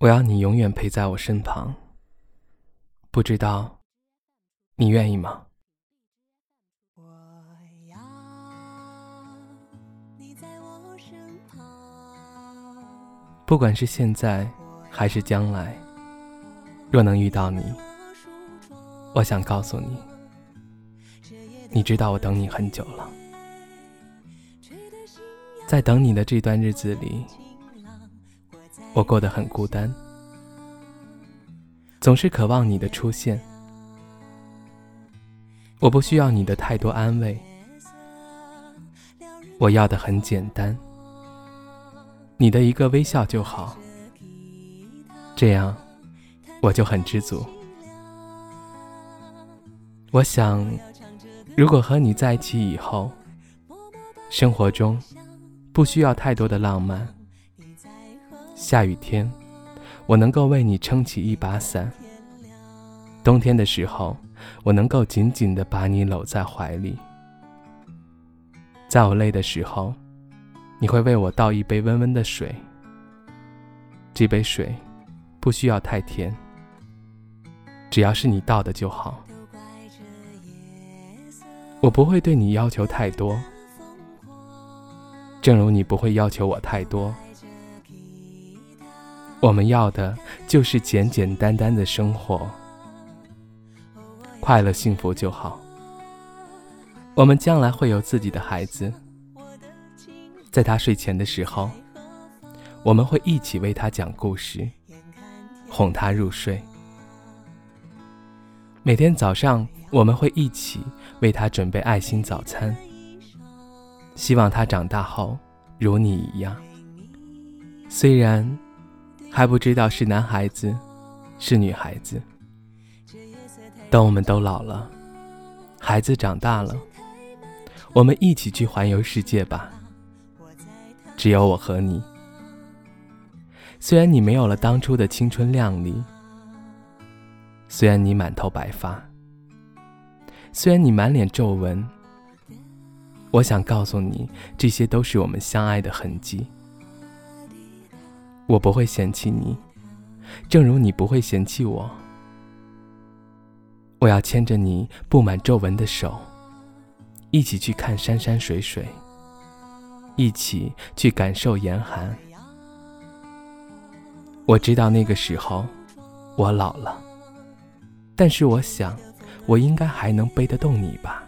我要你永远陪在我身旁，不知道你愿意吗？我要你在我身旁，不管是现在还是将来，若能遇到你，我想告诉你，你知道我等你很久了。在等你的这段日子里，我过得很孤单，总是渴望你的出现。我不需要你的太多安慰，我要的很简单，你的一个微笑就好，这样我就很知足。我想，如果和你在一起以后，生活中。不需要太多的浪漫。下雨天，我能够为你撑起一把伞；冬天的时候，我能够紧紧地把你搂在怀里。在我累的时候，你会为我倒一杯温温的水。这杯水不需要太甜，只要是你倒的就好。我不会对你要求太多。正如你不会要求我太多，我们要的就是简简单单的生活，快乐幸福就好。我们将来会有自己的孩子，在他睡前的时候，我们会一起为他讲故事，哄他入睡。每天早上，我们会一起为他准备爱心早餐。希望他长大后如你一样。虽然还不知道是男孩子是女孩子，等我们都老了，孩子长大了，我们一起去环游世界吧。只有我和你。虽然你没有了当初的青春靓丽，虽然你满头白发，虽然你满脸皱纹。我想告诉你，这些都是我们相爱的痕迹。我不会嫌弃你，正如你不会嫌弃我。我要牵着你布满皱纹的手，一起去看山山水水，一起去感受严寒。我知道那个时候我老了，但是我想，我应该还能背得动你吧。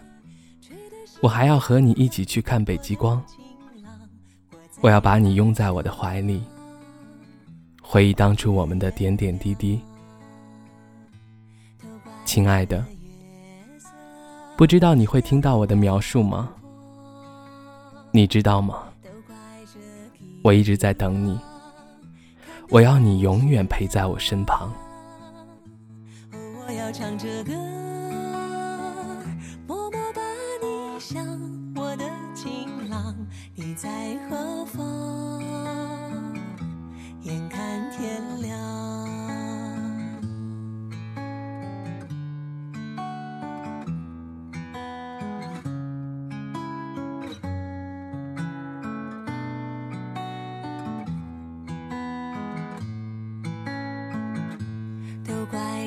我还要和你一起去看北极光。我要把你拥在我的怀里，回忆当初我们的点点滴滴。亲爱的，不知道你会听到我的描述吗？你知道吗？我一直在等你，我要你永远陪在我身旁。我要唱着歌。